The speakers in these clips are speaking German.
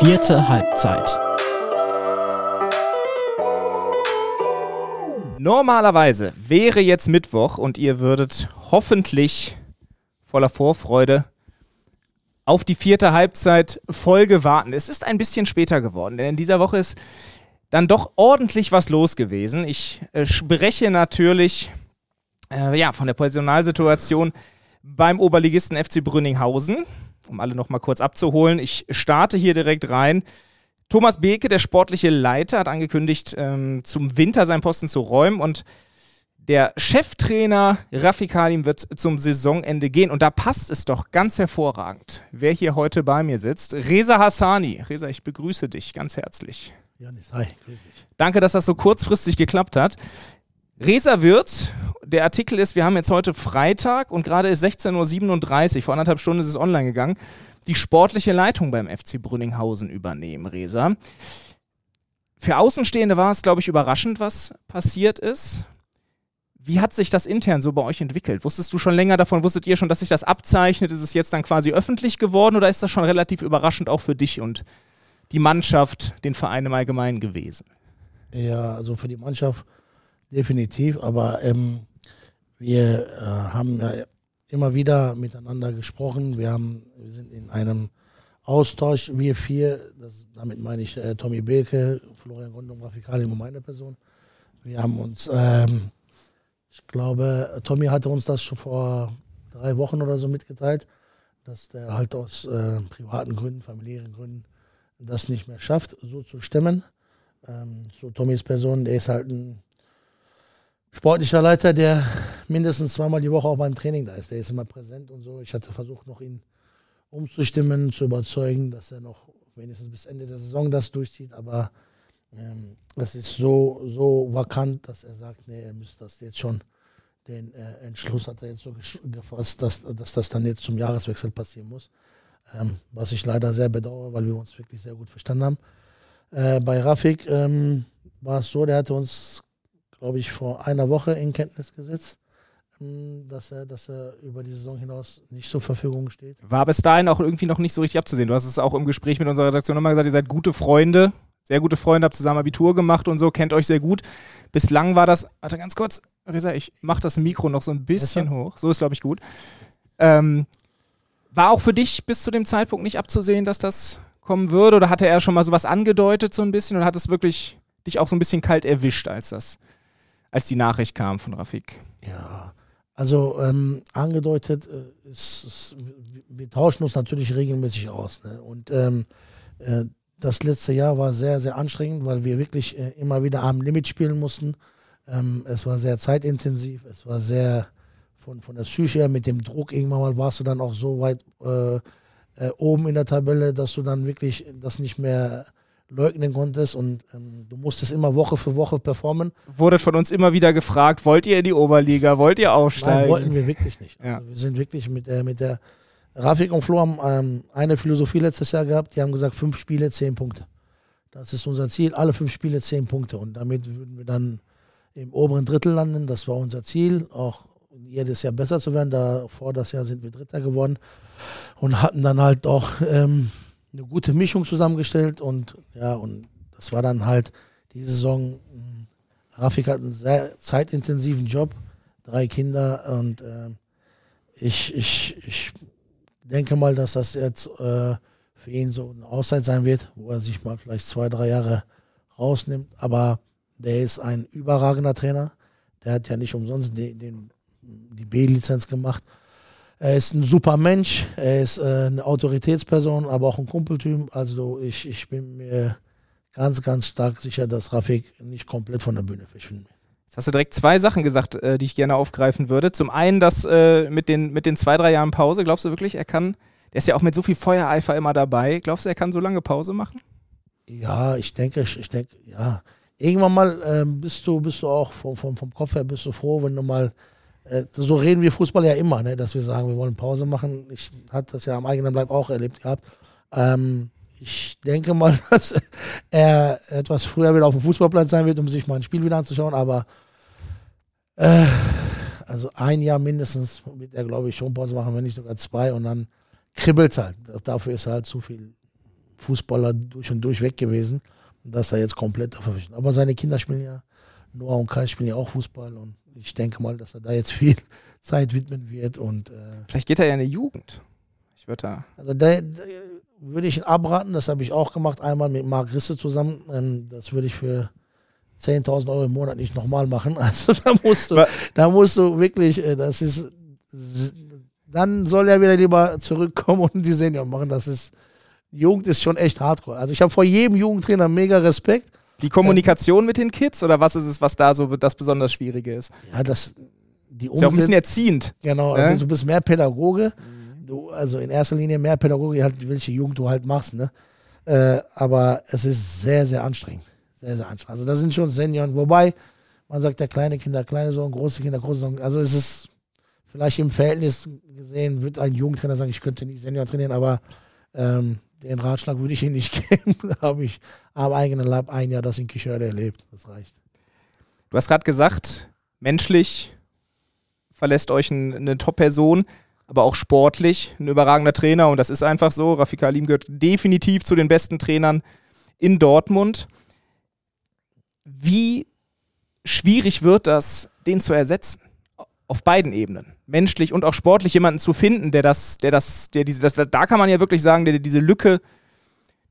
Vierte Halbzeit. Normalerweise wäre jetzt Mittwoch und ihr würdet hoffentlich voller Vorfreude auf die vierte Halbzeit Folge warten. Es ist ein bisschen später geworden, denn in dieser Woche ist dann doch ordentlich was los gewesen. Ich äh, spreche natürlich äh, ja, von der Personalsituation beim Oberligisten FC Brünninghausen, um alle noch mal kurz abzuholen. Ich starte hier direkt rein. Thomas Beke, der sportliche Leiter, hat angekündigt, ähm, zum Winter seinen Posten zu räumen und der Cheftrainer Raffi Kalim wird zum Saisonende gehen und da passt es doch ganz hervorragend, wer hier heute bei mir sitzt. Reza Hassani. Reza, ich begrüße dich ganz herzlich. Janis, hi, grüß dich. Danke, dass das so kurzfristig geklappt hat. Reza wird, der Artikel ist, wir haben jetzt heute Freitag und gerade ist 16.37 Uhr, vor anderthalb Stunden ist es online gegangen, die sportliche Leitung beim FC Brünninghausen übernehmen, Reza. Für Außenstehende war es, glaube ich, überraschend, was passiert ist. Wie hat sich das intern so bei euch entwickelt? Wusstest du schon länger davon? Wusstet ihr schon, dass sich das abzeichnet? Ist es jetzt dann quasi öffentlich geworden oder ist das schon relativ überraschend auch für dich und die Mannschaft, den Verein im Allgemeinen gewesen? Ja, also für die Mannschaft definitiv, aber ähm, wir äh, haben ja immer wieder miteinander gesprochen. Wir, haben, wir sind in einem Austausch, wir vier, das, damit meine ich äh, Tommy Belke, Florian Gondum, Rafikali und meine Person. Wir haben uns ähm, ich glaube, Tommy hatte uns das schon vor drei Wochen oder so mitgeteilt, dass der halt aus äh, privaten Gründen, familiären Gründen das nicht mehr schafft, so zu stemmen. Ähm, so Tommys Person, der ist halt ein sportlicher Leiter, der mindestens zweimal die Woche auch beim Training da ist. Der ist immer präsent und so. Ich hatte versucht, noch ihn umzustimmen, zu überzeugen, dass er noch wenigstens bis Ende der Saison das durchzieht. Aber ähm, es ist so, so vakant, dass er sagt, nee, er müsste das jetzt schon, den äh, Entschluss hat er jetzt so gefasst, dass, dass das dann jetzt zum Jahreswechsel passieren muss. Ähm, was ich leider sehr bedauere, weil wir uns wirklich sehr gut verstanden haben. Äh, bei Rafik ähm, war es so, der hatte uns, glaube ich, vor einer Woche in Kenntnis gesetzt, ähm, dass er, dass er über die Saison hinaus nicht zur Verfügung steht. War bis dahin auch irgendwie noch nicht so richtig abzusehen. Du hast es auch im Gespräch mit unserer Redaktion nochmal gesagt, ihr seid gute Freunde sehr gute Freunde, habt zusammen Abitur gemacht und so, kennt euch sehr gut. Bislang war das, warte ganz kurz, Risa, ich mach das Mikro noch so ein bisschen Besser? hoch. So ist, glaube ich, gut. Ähm, war auch für dich bis zu dem Zeitpunkt nicht abzusehen, dass das kommen würde? Oder hatte er schon mal sowas angedeutet, so ein bisschen? Oder hat es wirklich dich auch so ein bisschen kalt erwischt, als das, als die Nachricht kam von Rafik? Ja, also ähm, angedeutet, äh, ist, ist, wir tauschen uns natürlich regelmäßig aus. Ne? Und ähm, äh, das letzte Jahr war sehr, sehr anstrengend, weil wir wirklich äh, immer wieder am Limit spielen mussten. Ähm, es war sehr zeitintensiv, es war sehr von, von der Psyche her mit dem Druck. Irgendwann mal warst du dann auch so weit äh, äh, oben in der Tabelle, dass du dann wirklich das nicht mehr leugnen konntest und ähm, du musstest immer Woche für Woche performen. Wurde von uns immer wieder gefragt, wollt ihr in die Oberliga, wollt ihr aufsteigen? Nein, wollten wir wirklich nicht. Also ja. wir sind wirklich mit der, mit der Rafik und Flo haben ähm, eine Philosophie letztes Jahr gehabt. Die haben gesagt, fünf Spiele, zehn Punkte. Das ist unser Ziel. Alle fünf Spiele, zehn Punkte. Und damit würden wir dann im oberen Drittel landen. Das war unser Ziel. Auch jedes Jahr besser zu werden. Davor das Jahr sind wir Dritter geworden. Und hatten dann halt auch ähm, eine gute Mischung zusammengestellt. Und ja, und das war dann halt die Saison. Hm, Rafik hat einen sehr zeitintensiven Job. Drei Kinder. Und äh, ich, ich, ich denke mal, dass das jetzt äh, für ihn so eine Auszeit sein wird, wo er sich mal vielleicht zwei, drei Jahre rausnimmt. Aber der ist ein überragender Trainer. Der hat ja nicht umsonst den, den, die B-Lizenz gemacht. Er ist ein super Mensch, er ist äh, eine Autoritätsperson, aber auch ein Kumpeltyp. Also ich, ich bin mir ganz, ganz stark sicher, dass Rafik nicht komplett von der Bühne verschwindet. Jetzt hast du direkt zwei Sachen gesagt, äh, die ich gerne aufgreifen würde. Zum einen das äh, mit, den, mit den zwei, drei Jahren Pause. Glaubst du wirklich, er kann, der ist ja auch mit so viel Feuereifer immer dabei. Glaubst du, er kann so lange Pause machen? Ja, ich denke, ich, ich denke, ja. Irgendwann mal äh, bist du, bist du auch vom, vom, vom Kopf her bist du froh, wenn du mal so reden wir Fußball ja immer, ne, dass wir sagen, wir wollen Pause machen. Ich hatte das ja am eigenen Leib auch erlebt gehabt. Ähm, ich denke mal, dass er etwas früher wieder auf dem Fußballplatz sein wird, um sich mal ein Spiel wieder anzuschauen, aber äh, also ein Jahr mindestens wird er, glaube ich, schon Pause machen, wenn nicht sogar zwei und dann kribbelt halt. Dafür ist halt zu viel Fußballer durch und durch weg gewesen. Und das ist er jetzt komplett verpflichtet. Aber seine Kinder spielen ja, Noah und Kai spielen ja auch Fußball und ich denke mal, dass er da jetzt viel Zeit widmen wird. Und, äh, Vielleicht geht er ja in die Jugend. Ich würde da. Also da, da würde ich ihn abraten, das habe ich auch gemacht, einmal mit Marc Risse zusammen. Ähm, das würde ich für 10.000 Euro im Monat nicht nochmal machen. Also da musst du, da musst du wirklich, äh, das ist, dann soll er wieder lieber zurückkommen und die Senior machen. Das ist, Jugend ist schon echt hardcore. Also ich habe vor jedem Jugendtrainer mega Respekt. Die Kommunikation mit den Kids oder was ist es, was da so das besonders Schwierige ist? Ja, das, die ist ja auch ein bisschen erziehend. Genau, ne? du bist mehr Pädagoge. Du, also in erster Linie mehr Pädagoge, halt, welche Jugend du halt machst. Ne? Äh, aber es ist sehr, sehr anstrengend. Sehr, sehr anstrengend. Also das sind schon Senioren. Wobei, man sagt ja kleine Kinder, kleine Sohn, große Kinder, große Sohn. Also es ist vielleicht im Verhältnis gesehen, wird ein Jugendtrainer sagen, ich könnte nicht Senior trainieren, aber ähm, den Ratschlag würde ich Ihnen nicht geben. da habe ich am eigenen Leib ein Jahr das in Kischörde erlebt. Das reicht. Du hast gerade gesagt, menschlich verlässt euch ein, eine Top-Person, aber auch sportlich ein überragender Trainer und das ist einfach so. Rafika Alim gehört definitiv zu den besten Trainern in Dortmund. Wie schwierig wird das, den zu ersetzen? Auf beiden Ebenen. Menschlich und auch sportlich jemanden zu finden, der das, der das, der diese, das, da kann man ja wirklich sagen, der diese Lücke,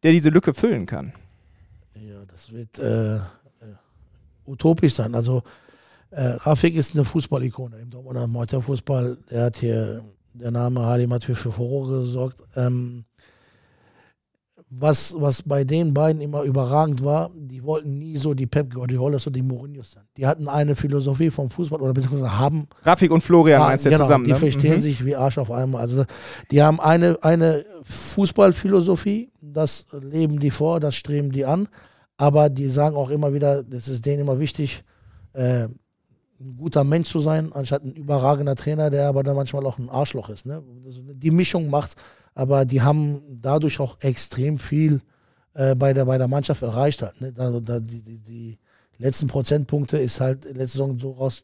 der diese Lücke füllen kann. Ja, das wird äh, utopisch sein. Also äh, Rafik ist eine Fußballikone im Dortmunder Amateurfußball. Er hat hier, der Name Halim hat für, für Furore gesorgt. Ähm, was, was bei den beiden immer überragend war, die wollten nie so die Pep Guardiola oder die Mourinho sein. Die hatten eine Philosophie vom Fußball oder beziehungsweise haben. Rafik und Florian haben, meinst du genau, zusammen? Die ne? verstehen mhm. sich wie Arsch auf einmal. Also die haben eine, eine Fußballphilosophie, das leben die vor, das streben die an. Aber die sagen auch immer wieder, das ist denen immer wichtig, äh, ein guter Mensch zu sein, anstatt ein überragender Trainer, der aber dann manchmal auch ein Arschloch ist. Ne? Die Mischung macht's, aber die haben dadurch auch extrem viel äh, bei, der, bei der Mannschaft erreicht. Halt, ne? da, da, die, die, die, letzten Prozentpunkte ist halt letzte Saison daraus,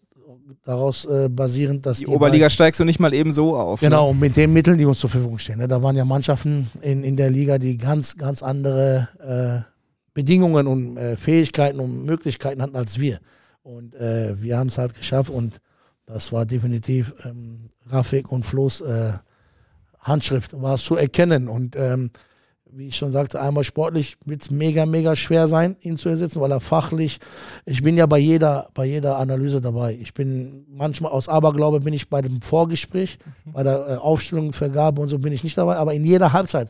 daraus äh, basierend, dass die, die Oberliga beiden, steigst du nicht mal eben so auf. Genau, ne? und mit den Mitteln, die uns zur Verfügung stehen. Ne? Da waren ja Mannschaften in, in der Liga, die ganz, ganz andere äh, Bedingungen und äh, Fähigkeiten und Möglichkeiten hatten als wir. Und äh, wir haben es halt geschafft und das war definitiv ähm, Rafik und Flo's äh, Handschrift, war es zu erkennen. Und ähm, wie ich schon sagte, einmal sportlich wird es mega, mega schwer sein, ihn zu ersetzen, weil er fachlich, ich bin ja bei jeder, bei jeder Analyse dabei. Ich bin manchmal aus Aberglaube bin ich bei dem Vorgespräch, mhm. bei der äh, Aufstellung, Vergabe und so bin ich nicht dabei, aber in jeder Halbzeit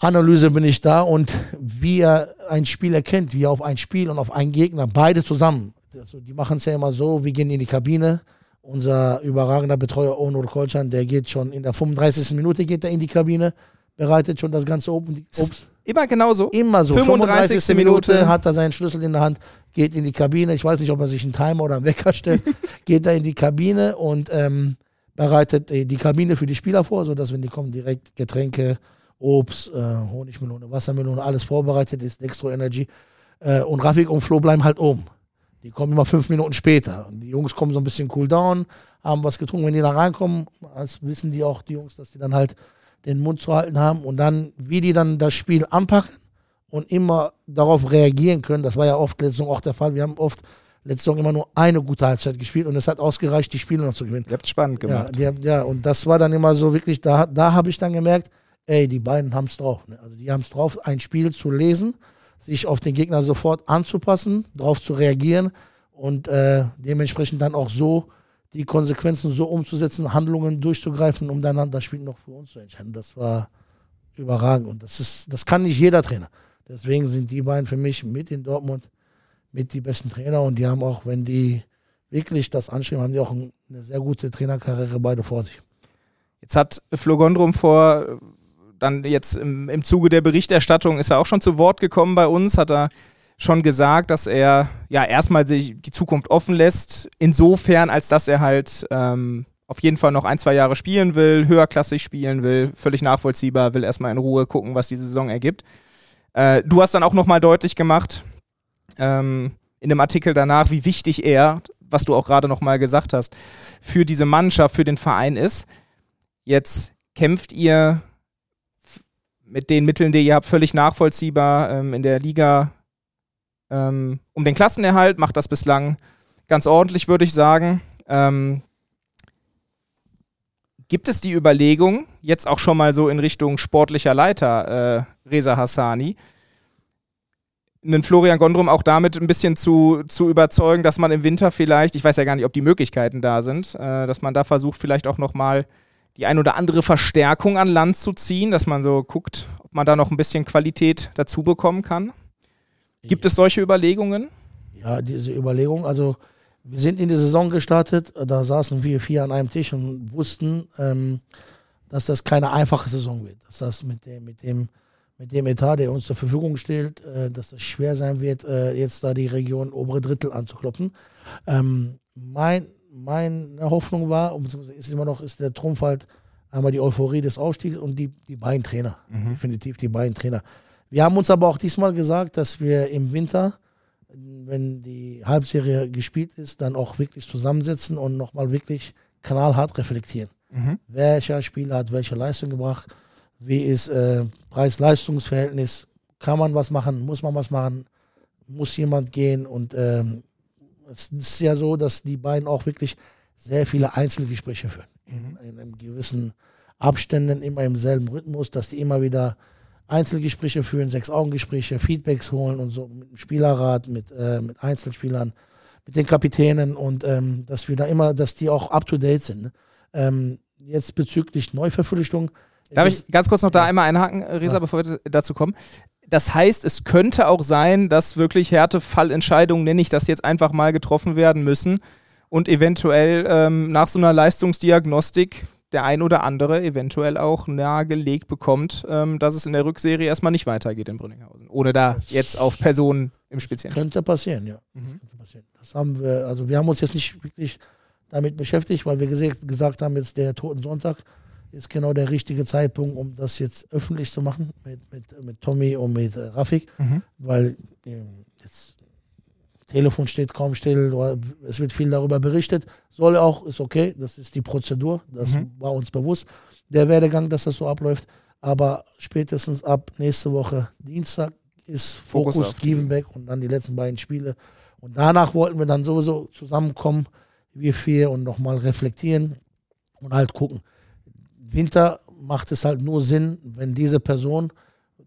Analyse bin ich da und wie er ein Spiel erkennt, wie er auf ein Spiel und auf einen Gegner, beide zusammen. Also die machen es ja immer so, wir gehen in die Kabine. Unser überragender Betreuer Onur Kolchan, der geht schon in der 35. Minute geht er in die Kabine, bereitet schon das ganze. Obst. Immer genauso? Immer so. 35. 35. Minute hat er seinen Schlüssel in der Hand, geht in die Kabine. Ich weiß nicht, ob er sich einen Timer oder einen Wecker stellt. geht er in die Kabine und ähm, bereitet die Kabine für die Spieler vor, sodass, wenn die kommen, direkt Getränke, Obst, äh, Honigmelone, Wassermelone, alles vorbereitet ist, Dextro Energy. Äh, und Rafik und Flo bleiben halt oben. Die kommen immer fünf Minuten später. Und die Jungs kommen so ein bisschen cool down, haben was getrunken. Wenn die da reinkommen, als wissen die auch, die Jungs, dass die dann halt den Mund zu halten haben. Und dann, wie die dann das Spiel anpacken und immer darauf reagieren können, das war ja oft letzte Saison auch der Fall. Wir haben oft letzte Saison immer nur eine gute Halbzeit gespielt und es hat ausgereicht, die Spiele noch zu gewinnen. Ihr habt es spannend gemacht. Ja, die, ja, und das war dann immer so wirklich, da, da habe ich dann gemerkt, ey, die beiden haben es drauf. Ne? Also die haben es drauf, ein Spiel zu lesen, sich auf den Gegner sofort anzupassen, darauf zu reagieren und äh, dementsprechend dann auch so die Konsequenzen so umzusetzen, Handlungen durchzugreifen, um dann das Spiel noch für uns zu entscheiden. Das war überragend und das ist, das kann nicht jeder Trainer. Deswegen sind die beiden für mich mit in Dortmund mit die besten Trainer und die haben auch, wenn die wirklich das anstreben, haben die auch eine sehr gute Trainerkarriere beide vor sich. Jetzt hat Flo Gondrum vor dann jetzt im, im Zuge der Berichterstattung ist er auch schon zu Wort gekommen bei uns, hat er schon gesagt, dass er ja erstmal sich die Zukunft offen lässt, insofern, als dass er halt ähm, auf jeden Fall noch ein, zwei Jahre spielen will, höherklassig spielen will, völlig nachvollziehbar, will erstmal in Ruhe gucken, was die Saison ergibt. Äh, du hast dann auch nochmal deutlich gemacht, ähm, in dem Artikel danach, wie wichtig er, was du auch gerade nochmal gesagt hast, für diese Mannschaft, für den Verein ist. Jetzt kämpft ihr mit den Mitteln, die ihr habt, völlig nachvollziehbar ähm, in der Liga ähm, um den Klassenerhalt, macht das bislang ganz ordentlich, würde ich sagen. Ähm, gibt es die Überlegung, jetzt auch schon mal so in Richtung sportlicher Leiter äh, Reza Hassani, einen Florian Gondrum auch damit ein bisschen zu, zu überzeugen, dass man im Winter vielleicht, ich weiß ja gar nicht, ob die Möglichkeiten da sind, äh, dass man da versucht, vielleicht auch nochmal die ein oder andere Verstärkung an Land zu ziehen, dass man so guckt, ob man da noch ein bisschen Qualität dazu bekommen kann. Gibt es solche Überlegungen? Ja, diese Überlegung, also wir sind in die Saison gestartet, da saßen wir vier an einem Tisch und wussten, ähm, dass das keine einfache Saison wird. Dass das mit dem, mit dem, mit dem Etat, der uns zur Verfügung steht, äh, dass es schwer sein wird, äh, jetzt da die Region obere Drittel anzuklopfen. Ähm, mein, meine Hoffnung war, beziehungsweise ist immer noch, ist der Trumpf halt einmal die Euphorie des Aufstiegs und die, die beiden Trainer. Mhm. Definitiv die beiden Trainer. Wir haben uns aber auch diesmal gesagt, dass wir im Winter, wenn die Halbserie gespielt ist, dann auch wirklich zusammensetzen und nochmal wirklich knallhart reflektieren. Mhm. Welcher Spieler hat welche Leistung gebracht? Wie ist äh, Preis-Leistungs-Verhältnis? Kann man was machen? Muss man was machen? Muss jemand gehen? Und ähm, es ist ja so, dass die beiden auch wirklich sehr viele Einzelgespräche führen. Mhm. In, in einem gewissen Abständen, immer im selben Rhythmus, dass die immer wieder Einzelgespräche führen, Sechs-Augen-Gespräche, Feedbacks holen und so mit dem Spielerrat, mit, äh, mit Einzelspielern, mit den Kapitänen und ähm, dass wir da immer, dass die auch up to date sind. Ne? Ähm, jetzt bezüglich Neuverpflichtung. Darf ich ganz kurz noch da ja. einmal einhaken, Resa, ja. bevor wir dazu kommen? Das heißt, es könnte auch sein, dass wirklich Härtefallentscheidungen, nenne ich das jetzt einfach mal, getroffen werden müssen und eventuell ähm, nach so einer Leistungsdiagnostik der ein oder andere eventuell auch nahegelegt bekommt, ähm, dass es in der Rückserie erstmal nicht weitergeht in Brünninghausen. Ohne da das jetzt auf Personen im Speziellen. Könnte passieren, ja. Mhm. Das könnte passieren. Das haben wir, also wir haben uns jetzt nicht wirklich damit beschäftigt, weil wir gesagt haben, jetzt der Toten Sonntag ist genau der richtige Zeitpunkt, um das jetzt öffentlich zu machen mit, mit, mit Tommy und mit äh, Rafik, mhm. weil äh, jetzt Telefon steht kaum still, es wird viel darüber berichtet. Soll auch, ist okay, das ist die Prozedur, das mhm. war uns bewusst, der Werdegang, dass das so abläuft. Aber spätestens ab nächste Woche Dienstag ist Fokus, Fokus Givenbeck und dann die letzten beiden Spiele. Und danach wollten wir dann sowieso zusammenkommen, wir vier, und nochmal reflektieren und halt gucken. Winter macht es halt nur Sinn, wenn diese Person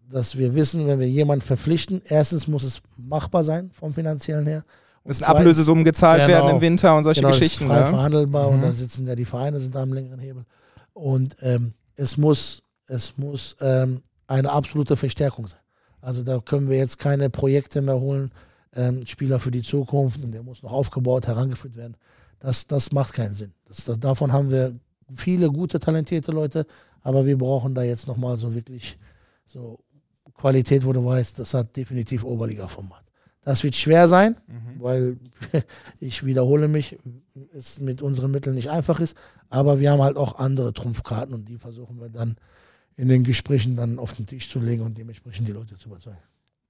dass wir wissen, wenn wir jemanden verpflichten, erstens muss es machbar sein vom finanziellen her. Müssen Ablösesummen gezahlt genau, werden im Winter und solche genau, Geschichten. Ist frei ja? verhandelbar mhm. und dann sitzen ja die Vereine sind da am längeren Hebel. Und ähm, es muss, es muss ähm, eine absolute Verstärkung sein. Also da können wir jetzt keine Projekte mehr holen, ähm, Spieler für die Zukunft und der muss noch aufgebaut, herangeführt werden. Das, das macht keinen Sinn. Das, das, davon haben wir viele gute, talentierte Leute, aber wir brauchen da jetzt nochmal so wirklich so Qualität, wo du weißt, das hat definitiv Oberliga-Format. Das wird schwer sein, mhm. weil ich wiederhole mich, es mit unseren Mitteln nicht einfach ist. Aber wir haben halt auch andere Trumpfkarten und die versuchen wir dann in den Gesprächen dann auf den Tisch zu legen und dementsprechend die Leute zu überzeugen.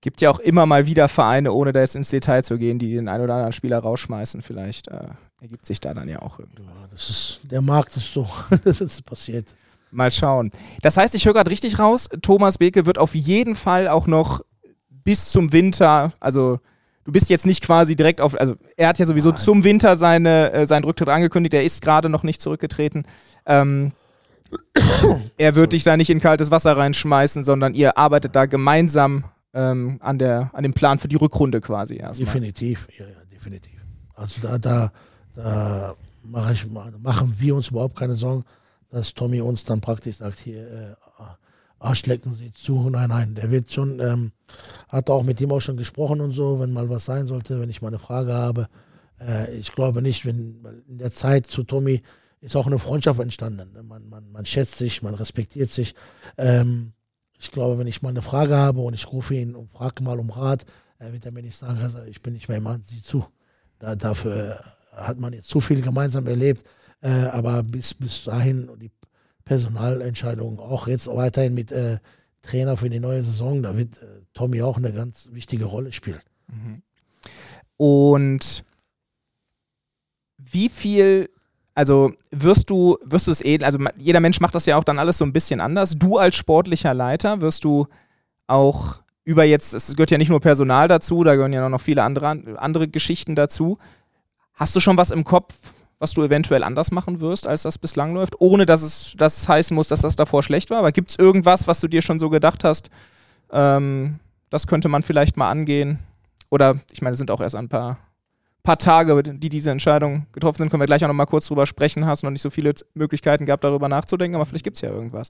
Gibt ja auch immer mal wieder Vereine, ohne da jetzt ins Detail zu gehen, die den einen oder anderen Spieler rausschmeißen. Vielleicht äh, ergibt sich da dann ja auch irgendwas. Ja, das ist, der Markt ist so, das ist passiert. Mal schauen. Das heißt, ich höre gerade richtig raus, Thomas Beke wird auf jeden Fall auch noch bis zum Winter, also du bist jetzt nicht quasi direkt auf, also er hat ja sowieso Nein. zum Winter seine, äh, seinen Rücktritt angekündigt, er ist gerade noch nicht zurückgetreten. Ähm, er wird dich da nicht in kaltes Wasser reinschmeißen, sondern ihr arbeitet da gemeinsam ähm, an, der, an dem Plan für die Rückrunde quasi erstmal. Definitiv, ja, ja, definitiv. Also da, da, da mach ich, machen wir uns überhaupt keine Sorgen dass Tommy uns dann praktisch sagt, hier, äh, Arschlecken Sie zu. Nein, nein, der wird schon, ähm, hat auch mit ihm auch schon gesprochen und so, wenn mal was sein sollte, wenn ich mal eine Frage habe. Äh, ich glaube nicht, wenn in der Zeit zu Tommy ist auch eine Freundschaft entstanden. Man, man, man schätzt sich, man respektiert sich. Ähm, ich glaube, wenn ich mal eine Frage habe und ich rufe ihn und frage mal um Rat, äh, wird er mir nicht sagen, also ich bin nicht mehr im Mann, sieh zu. Da, dafür hat man jetzt zu viel gemeinsam erlebt. Äh, aber bis, bis dahin die Personalentscheidungen, auch jetzt weiterhin mit äh, Trainer für die neue Saison, da wird äh, Tommy auch eine ganz wichtige Rolle spielen. Mhm. Und wie viel also wirst du, wirst du es eh, also jeder Mensch macht das ja auch dann alles so ein bisschen anders. Du als sportlicher Leiter wirst du auch über jetzt, es gehört ja nicht nur Personal dazu, da gehören ja noch viele andere, andere Geschichten dazu. Hast du schon was im Kopf, was du eventuell anders machen wirst, als das bislang läuft, ohne dass es, dass heißen muss, dass das davor schlecht war? Aber gibt es irgendwas, was du dir schon so gedacht hast, ähm, das könnte man vielleicht mal angehen? Oder, ich meine, es sind auch erst ein paar, paar Tage, die diese Entscheidung getroffen sind. Können wir gleich auch noch mal kurz drüber sprechen. Hast noch nicht so viele Möglichkeiten gehabt, darüber nachzudenken, aber vielleicht gibt es ja irgendwas.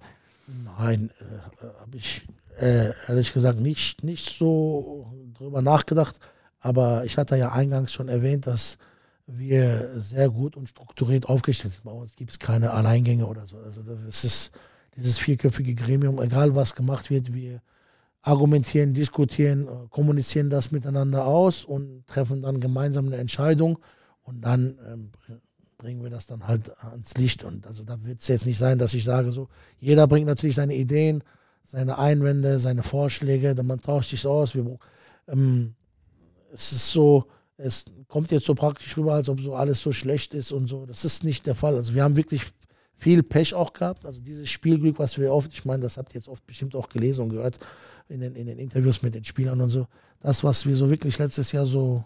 Nein, äh, habe ich äh, ehrlich gesagt nicht, nicht so drüber nachgedacht. Aber ich hatte ja eingangs schon erwähnt, dass wir sehr gut und strukturiert aufgestellt sind. Bei uns gibt es keine Alleingänge oder so. Also das ist dieses vierköpfige Gremium, egal was gemacht wird, wir argumentieren, diskutieren, äh, kommunizieren das miteinander aus und treffen dann gemeinsam eine Entscheidung und dann ähm, bringen wir das dann halt ans Licht. Und also da wird es jetzt nicht sein, dass ich sage, so, jeder bringt natürlich seine Ideen, seine Einwände, seine Vorschläge, dann man tauscht sich aus. Wir, ähm, es ist so, es kommt jetzt so praktisch rüber, als ob so alles so schlecht ist und so. Das ist nicht der Fall. Also wir haben wirklich viel Pech auch gehabt. Also dieses Spielglück, was wir oft, ich meine, das habt ihr jetzt oft bestimmt auch gelesen und gehört in den, in den Interviews mit den Spielern und so. Das, was wir so wirklich letztes Jahr so,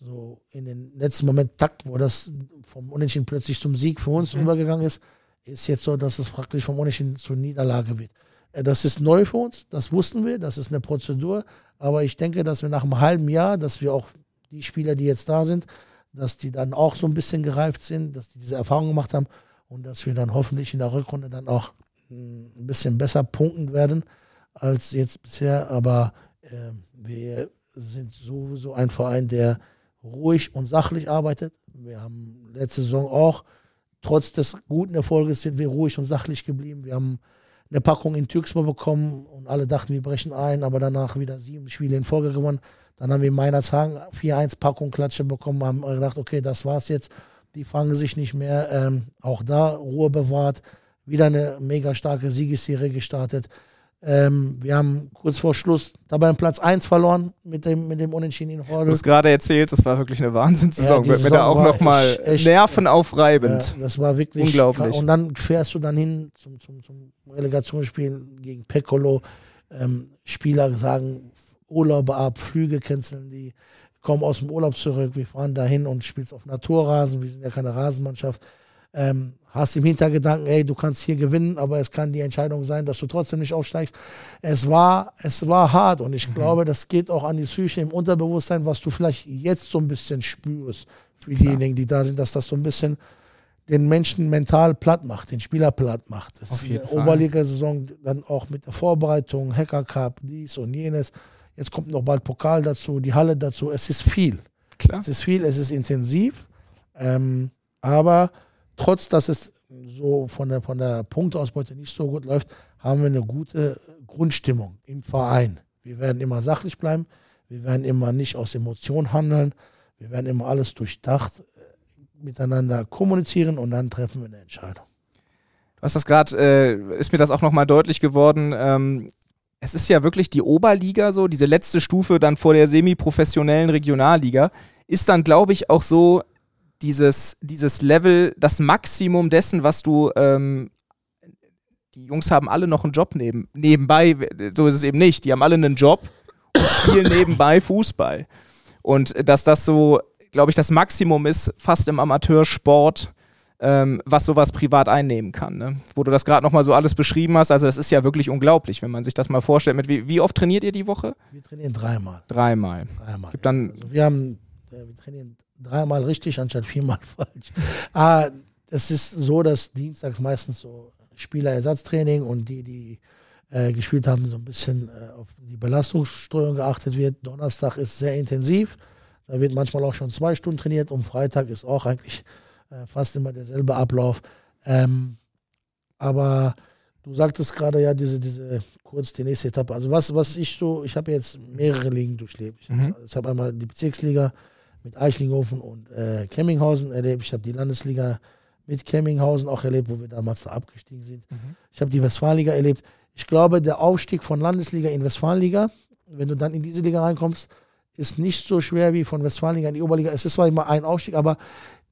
so in den letzten Moment takt, wo das vom Unentschieden plötzlich zum Sieg für uns mhm. übergegangen ist, ist jetzt so, dass es praktisch vom Unentschieden zur Niederlage wird. Äh, das ist neu für uns, das wussten wir, das ist eine Prozedur. Aber ich denke, dass wir nach einem halben Jahr, dass wir auch die Spieler, die jetzt da sind, dass die dann auch so ein bisschen gereift sind, dass die diese Erfahrung gemacht haben und dass wir dann hoffentlich in der Rückrunde dann auch hm, ein bisschen besser punkten werden als jetzt bisher. Aber äh, wir sind sowieso ein Verein, der ruhig und sachlich arbeitet. Wir haben letzte Saison auch, trotz des guten Erfolges, sind wir ruhig und sachlich geblieben. Wir haben eine Packung in Türkspor bekommen und alle dachten, wir brechen ein, aber danach wieder sieben Spiele in Folge gewonnen. Dann haben wir in meiner Zagen 4-1 Packung Klatsche bekommen, haben gedacht, okay, das war's jetzt. Die fangen sich nicht mehr. Ähm, auch da Ruhe bewahrt. Wieder eine mega starke Siegesserie gestartet. Ähm, wir haben kurz vor Schluss dabei Platz 1 verloren mit dem, mit dem Unentschieden in Horde. Du hast gerade erzählt, das war wirklich eine Wahnsinnssaison. Ja, Wird mir da auch nochmal nervenaufreibend. Ja, das war wirklich unglaublich. Und dann fährst du dann hin zum, zum, zum Relegationsspiel gegen Peccolo. Ähm, Spieler sagen, Urlaube ab, Flüge canceln, die kommen aus dem Urlaub zurück, wir fahren dahin und spielst auf Naturrasen, wir sind ja keine Rasenmannschaft. Ähm, hast im Hintergedanken, ey, du kannst hier gewinnen, aber es kann die Entscheidung sein, dass du trotzdem nicht aufsteigst. Es war, es war hart und ich mhm. glaube, das geht auch an die Psyche im Unterbewusstsein, was du vielleicht jetzt so ein bisschen spürst für diejenigen, die da sind, dass das so ein bisschen den Menschen mental platt macht, den Spieler platt macht. Das Auf ist eine Oberligasaison dann auch mit der Vorbereitung, Hacker Cup, dies und jenes. Jetzt kommt noch bald Pokal dazu, die Halle dazu. Es ist viel. Klar. Es ist viel, es ist intensiv. Ähm, aber trotz, dass es so von der, von der Punktausbeute nicht so gut läuft, haben wir eine gute Grundstimmung im Verein. Wir werden immer sachlich bleiben. Wir werden immer nicht aus Emotionen handeln. Wir werden immer alles durchdacht äh, miteinander kommunizieren und dann treffen wir eine Entscheidung. Du hast das gerade, äh, ist mir das auch nochmal deutlich geworden. Ähm, es ist ja wirklich die Oberliga so, diese letzte Stufe dann vor der semi-professionellen Regionalliga, ist dann, glaube ich, auch so dieses, dieses Level, das Maximum dessen, was du, ähm, die Jungs haben alle noch einen Job neben, nebenbei, so ist es eben nicht, die haben alle einen Job und spielen nebenbei Fußball. Und dass das so, glaube ich, das Maximum ist, fast im Amateursport, ähm, was sowas privat einnehmen kann. Ne? Wo du das gerade nochmal so alles beschrieben hast, also das ist ja wirklich unglaublich, wenn man sich das mal vorstellt. Mit wie, wie oft trainiert ihr die Woche? Wir trainieren dreimal. Dreimal. Dreimal. Gibt dann also wir haben, äh, wir trainieren dreimal richtig anstatt viermal falsch. ah, es ist so, dass dienstags meistens so Spielerersatztraining und die, die äh, gespielt haben, so ein bisschen äh, auf die Belastungssteuerung geachtet wird. Donnerstag ist sehr intensiv. Da wird manchmal auch schon zwei Stunden trainiert und Freitag ist auch eigentlich äh, fast immer derselbe Ablauf. Ähm, aber du sagtest gerade ja, diese, diese kurz die nächste Etappe. Also was, was ich so, ich habe jetzt mehrere Ligen durchlebt. Ich, mhm. ich habe einmal die Bezirksliga mit Eichlinghofen und äh, Kemminghausen erlebt. Ich habe die Landesliga mit Kemminghausen auch erlebt, wo wir damals da abgestiegen sind. Mhm. Ich habe die Westfalenliga erlebt. Ich glaube, der Aufstieg von Landesliga in Westfalenliga, wenn du dann in diese Liga reinkommst, ist nicht so schwer wie von Westfalenliga in die Oberliga. Es ist zwar immer ein Aufstieg, aber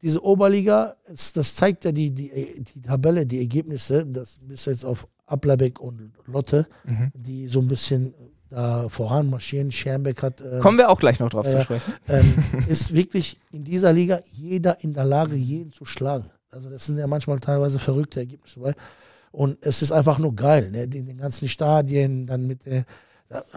diese Oberliga, das zeigt ja die, die, die Tabelle, die Ergebnisse, das bis jetzt auf Ablerbeck und Lotte, mhm. die so ein bisschen da voranmarschieren. Schermbeck hat. Äh, Kommen wir auch gleich noch drauf äh, zu sprechen. Ähm, ist wirklich in dieser Liga jeder in der Lage, jeden zu schlagen. Also, das sind ja manchmal teilweise verrückte Ergebnisse dabei. Und es ist einfach nur geil, ne? in den ganzen Stadien, dann mit der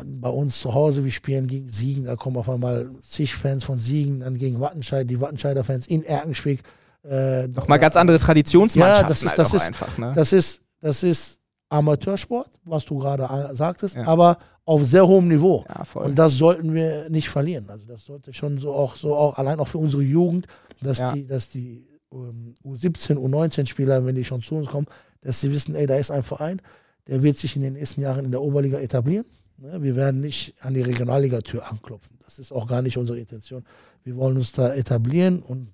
bei uns zu Hause, wir spielen gegen Siegen, da kommen auf einmal zig Fans von Siegen, dann gegen Wattenscheid, die Wattenscheider Fans in Erkenschwick. Äh, Nochmal ganz andere Traditionsmannschaften. Ja, das ist, das, ist, einfach, ne? das ist, das ist Amateursport, was du gerade sagtest, ja. aber auf sehr hohem Niveau. Ja, und das sollten wir nicht verlieren. Also das sollte schon so auch so auch allein auch für unsere Jugend, dass ja. die, dass die um, U17, U19-Spieler, wenn die schon zu uns kommen, dass sie wissen, ey, da ist ein Verein, der wird sich in den nächsten Jahren in der Oberliga etablieren. Ne, wir werden nicht an die Regionalligatür anklopfen. Das ist auch gar nicht unsere Intention. Wir wollen uns da etablieren und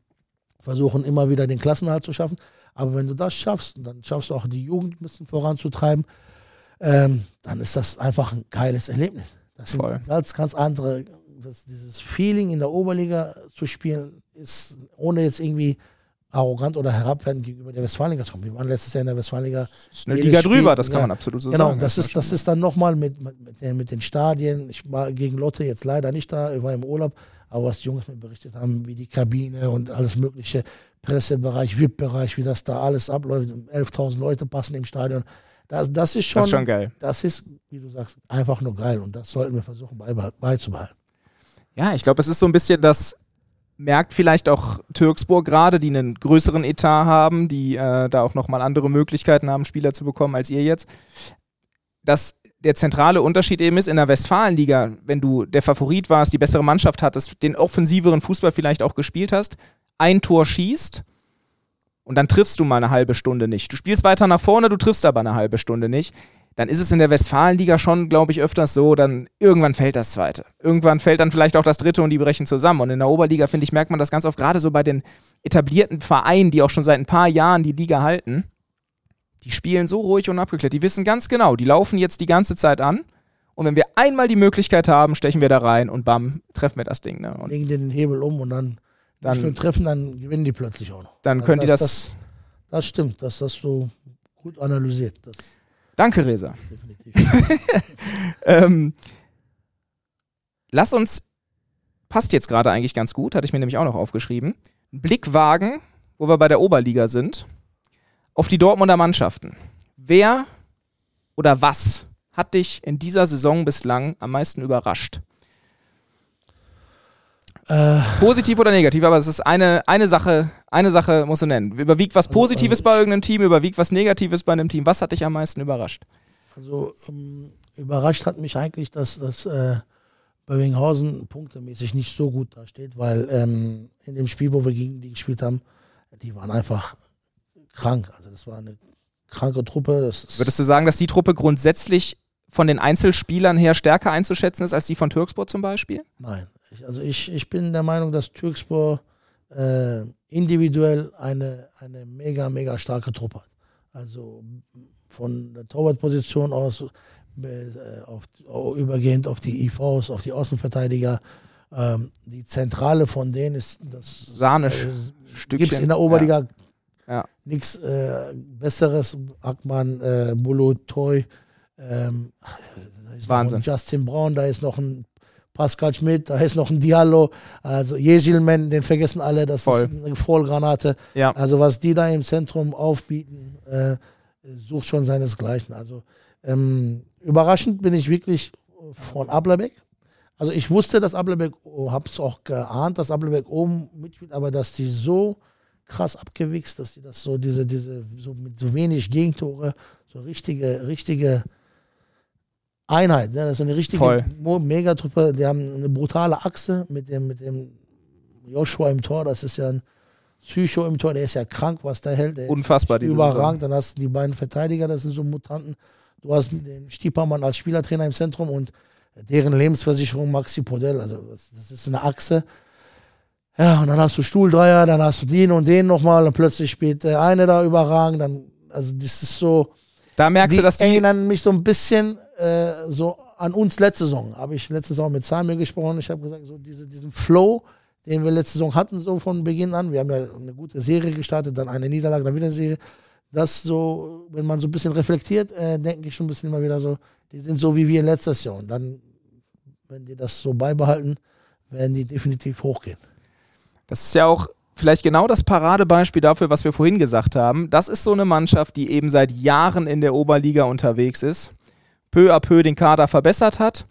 versuchen immer wieder den Klassenhalt zu schaffen. Aber wenn du das schaffst, dann schaffst du auch die Jugend ein bisschen voranzutreiben, ähm, dann ist das einfach ein geiles Erlebnis. Das Voll. sind ganz, ganz andere, das, dieses Feeling in der Oberliga zu spielen, ist ohne jetzt irgendwie arrogant oder herabwertend gegenüber der Westfalenliga zu kommen. Wir waren letztes Jahr in der Westfalenliga. Das ist eine Liga Spiel, drüber, das kann ja, man absolut so genau, sagen. Genau, das, ist, das ist dann nochmal mit, mit, mit, den Stadien. Ich war gegen Lotte jetzt leider nicht da, ich war im Urlaub, aber was die Jungs mir berichtet haben, wie die Kabine und alles mögliche, Pressebereich, VIP-Bereich, wie das da alles abläuft. 11.000 Leute passen im Stadion. Das, das, ist schon, das ist schon geil. Das ist, wie du sagst, einfach nur geil und das sollten wir versuchen beizubehalten. Ja, ich glaube, es ist so ein bisschen das merkt vielleicht auch Türksburg gerade, die einen größeren Etat haben, die äh, da auch nochmal andere Möglichkeiten haben, Spieler zu bekommen als ihr jetzt, dass der zentrale Unterschied eben ist in der Westfalenliga, wenn du der Favorit warst, die bessere Mannschaft hattest, den offensiveren Fußball vielleicht auch gespielt hast, ein Tor schießt und dann triffst du mal eine halbe Stunde nicht. Du spielst weiter nach vorne, du triffst aber eine halbe Stunde nicht dann ist es in der Westfalenliga schon, glaube ich, öfters so, dann irgendwann fällt das zweite. Irgendwann fällt dann vielleicht auch das dritte und die brechen zusammen. Und in der Oberliga, finde ich, merkt man das ganz oft, gerade so bei den etablierten Vereinen, die auch schon seit ein paar Jahren die Liga halten. Die spielen so ruhig und abgeklärt. Die wissen ganz genau, die laufen jetzt die ganze Zeit an. Und wenn wir einmal die Möglichkeit haben, stechen wir da rein und bam, treffen wir das Ding. Ne? Und Legen den Hebel um und dann, dann nicht nur treffen, dann gewinnen die plötzlich auch noch. Dann also können das, die das, das. Das stimmt, das hast du gut analysiert. Das Danke, Resa. ähm, lass uns, passt jetzt gerade eigentlich ganz gut, hatte ich mir nämlich auch noch aufgeschrieben, Blick wagen, wo wir bei der Oberliga sind, auf die Dortmunder Mannschaften. Wer oder was hat dich in dieser Saison bislang am meisten überrascht? Äh, Positiv oder negativ, aber es ist eine, eine Sache, eine Sache musst du nennen. Überwiegt was Positives also, bei irgendeinem Team, überwiegt was Negatives bei einem Team. Was hat dich am meisten überrascht? Also ähm, überrascht hat mich eigentlich, dass das äh, Bövinghausen punktemäßig nicht so gut da steht, weil ähm, in dem Spiel, wo wir gegen die gespielt haben, die waren einfach krank. Also das war eine kranke Truppe. Würdest du sagen, dass die Truppe grundsätzlich von den Einzelspielern her stärker einzuschätzen ist als die von Türkspor zum Beispiel? Nein, also ich, ich bin der Meinung, dass Türkspor äh, individuell eine, eine mega, mega starke Truppe hat. Also von der Torwartposition aus äh, auf, übergehend auf die IVs, auf die Außenverteidiger. Ähm, die Zentrale von denen ist das Sahnisch. Äh, Gibt es in der Oberliga ja. ja. nichts äh, Besseres. Ackmann, äh, Bulu, Toy, ähm, Wahnsinn. Justin Braun, da ist noch ein Pascal Schmidt, da ist noch ein Diallo, also Jesilmen, den vergessen alle, das Voll. ist eine Vollgranate. Ja. Also was die da im Zentrum aufbieten, äh, sucht schon seinesgleichen. Also ähm, überraschend bin ich wirklich von Ablerbeck. Also ich wusste, dass Ablerbeck, oh, habe es auch geahnt, dass Ablerbeck oben mitspielt, aber dass die so krass abgewichst, dass die das so diese diese so mit so wenig Gegentore so richtige richtige Einheit. Ne? Das ist eine richtige Voll. Megatruppe. Die haben eine brutale Achse mit dem, mit dem Joshua im Tor. Das ist ja ein Psycho im Tor. Der ist ja krank, was der hält. Der Unfassbar. Ist überragend. Dann hast du die beiden Verteidiger, das sind so Mutanten. Du hast den Stiepermann als Spielertrainer im Zentrum und deren Lebensversicherung Maxi Podell. Also das ist eine Achse. Ja, und dann hast du Stuhldreier, dann hast du den und den nochmal und plötzlich spielt der eine da überragend. Dann, also das ist so. Da merkst du, dass die erinnern mich so ein bisschen äh, so an uns letzte Saison. Habe ich letzte Saison mit Samir gesprochen. Ich habe gesagt, so diese, diesen Flow, den wir letzte Saison hatten, so von Beginn an. Wir haben ja eine gute Serie gestartet, dann eine Niederlage, dann wieder eine Serie. Das so, wenn man so ein bisschen reflektiert, äh, denke ich schon ein bisschen immer wieder so, die sind so wie wir in letzter Saison. Dann, wenn die das so beibehalten, werden die definitiv hochgehen. Das ist ja auch vielleicht genau das Paradebeispiel dafür, was wir vorhin gesagt haben. Das ist so eine Mannschaft, die eben seit Jahren in der Oberliga unterwegs ist, peu à peu den Kader verbessert hat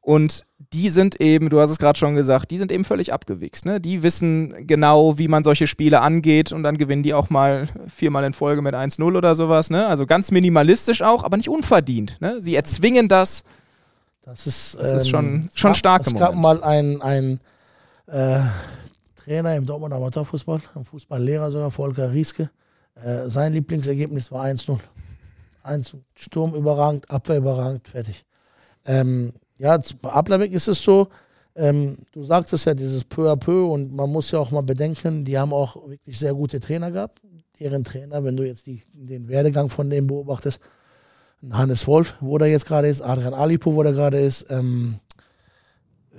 und die sind eben, du hast es gerade schon gesagt, die sind eben völlig abgewichst. Ne? Die wissen genau, wie man solche Spiele angeht und dann gewinnen die auch mal viermal in Folge mit 1-0 oder sowas. Ne? Also ganz minimalistisch auch, aber nicht unverdient. Ne? Sie erzwingen das. Das ist, das ist schon, ähm, schon stark. Es gab mal ein, ein äh, Trainer im Dortmunder Amateurfußball, ein Fußballlehrer sogar, Volker Rieske. Äh, sein Lieblingsergebnis war 1-0. Sturm überragend, Abwehr überragend, fertig. Ähm, ja, bei Ablerbeck ist es so, ähm, du sagst es ja, dieses peu à peu und man muss ja auch mal bedenken, die haben auch wirklich sehr gute Trainer gehabt. Deren Trainer, wenn du jetzt die, den Werdegang von dem beobachtest, Hannes Wolf, wo der jetzt gerade ist, Adrian Alipo, wo der gerade ist, ähm,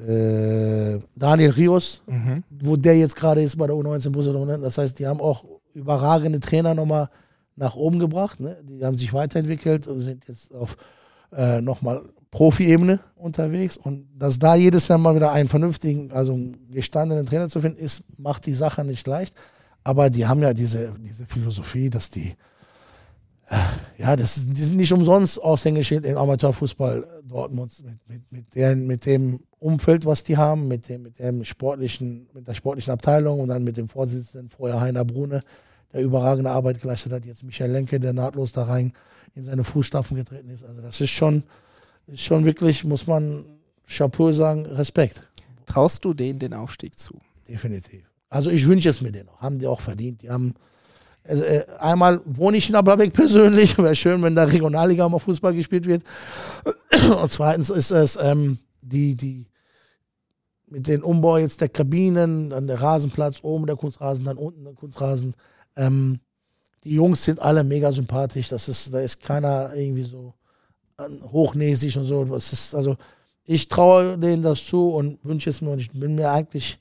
äh, Daniel Rios, mhm. wo der jetzt gerade ist bei der U19 Borussia Das heißt, die haben auch überragende Trainer nochmal nach oben gebracht. Ne? Die haben sich weiterentwickelt und sind jetzt auf äh, nochmal Profi-Ebene unterwegs und dass da jedes Jahr mal wieder einen vernünftigen, also gestandenen Trainer zu finden, ist, macht die Sache nicht leicht. Aber die haben ja diese, diese Philosophie, dass die, äh, ja, das die sind nicht umsonst Aushängeschild im Amateurfußball Dortmunds mit, mit, mit, deren, mit dem Umfeld, was die haben, mit dem, mit dem sportlichen, mit der sportlichen Abteilung und dann mit dem Vorsitzenden vorher Heiner Brune, der überragende Arbeit geleistet hat, jetzt Michael Lenke, der nahtlos da rein in seine Fußstapfen getreten ist. Also das ist schon, ist schon wirklich, muss man Chapeau sagen, Respekt. Traust du denen den Aufstieg zu? Definitiv. Also ich wünsche es mir denen auch. Haben die auch verdient. Die haben also, äh, einmal wohne ich in Ablabeck persönlich. Wäre schön, wenn da Regionalliga mal Fußball gespielt wird. Und zweitens ist es ähm, die, die mit dem Umbau jetzt der Kabinen, dann der Rasenplatz, oben der Kunstrasen, dann unten der Kunstrasen. Ähm, die Jungs sind alle mega sympathisch. Das ist, da ist keiner irgendwie so hochnäsig und so. Das ist, also ich traue denen das zu und wünsche es mir und ich bin mir eigentlich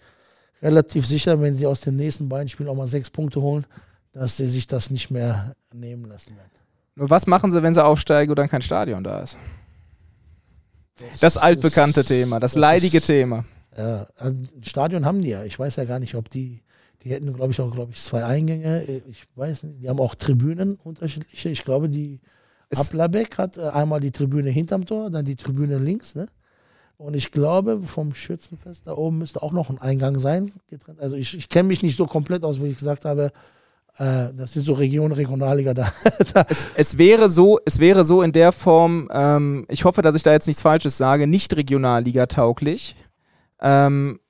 relativ sicher, wenn sie aus den nächsten beiden Spielen auch mal sechs Punkte holen, dass sie sich das nicht mehr nehmen lassen werden. Nur was machen sie, wenn sie aufsteigen und dann kein Stadion da ist? Das, das altbekannte ist, Thema, das, das leidige ist, Thema. Ja, also ein Stadion haben die ja. Ich weiß ja gar nicht, ob die, die hätten, glaube ich, auch, glaube ich, zwei Eingänge. Ich weiß nicht. Die haben auch Tribünen unterschiedliche. Ich glaube, die Ablabeck hat äh, einmal die Tribüne hinterm Tor, dann die Tribüne links, ne? Und ich glaube, vom Schützenfest da oben müsste auch noch ein Eingang sein. Getrennt. Also ich, ich kenne mich nicht so komplett aus, wie ich gesagt habe. Äh, das sind so Regionen, Regionalliga da. es, es, wäre so, es wäre so in der Form, ähm, ich hoffe, dass ich da jetzt nichts Falsches sage, nicht Regionalliga tauglich. Ähm,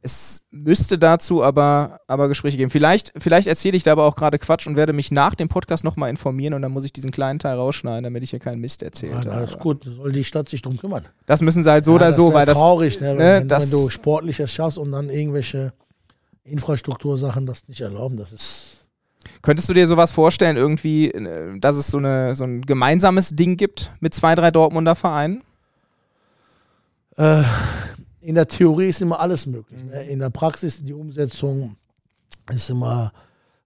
es müsste dazu aber, aber Gespräche geben. Vielleicht, vielleicht erzähle ich da aber auch gerade Quatsch und werde mich nach dem Podcast nochmal informieren und dann muss ich diesen kleinen Teil rausschneiden, damit ich hier keinen Mist erzählt habe. Alles gut, soll die Stadt sich drum kümmern. Das müssen sie halt so ja, oder so, weil das. traurig, ne, wenn, ne, wenn du Sportliches schaffst und dann irgendwelche Infrastruktursachen das nicht erlauben, das ist. Könntest du dir sowas vorstellen, irgendwie, äh, dass es so, eine, so ein gemeinsames Ding gibt mit zwei, drei Dortmunder Vereinen? Äh, in der Theorie ist immer alles möglich. Ne? In der Praxis, die Umsetzung ist immer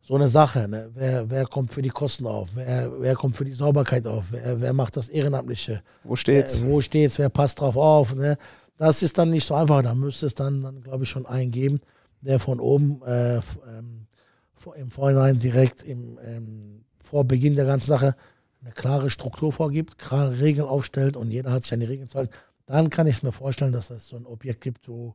so eine Sache. Ne? Wer, wer kommt für die Kosten auf? Wer, wer kommt für die Sauberkeit auf? Wer, wer macht das Ehrenamtliche? Wo steht's? Wer, wo steht's? Wer passt drauf auf? Ne? Das ist dann nicht so einfach. Da müsste es dann, dann glaube ich, schon einen geben, der von oben äh, ähm, im Vorhinein direkt im, ähm, vor Beginn der ganzen Sache eine klare Struktur vorgibt, klare Regeln aufstellt und jeder hat sich an die Regeln zu halten dann kann ich mir vorstellen, dass es so ein Objekt gibt, wo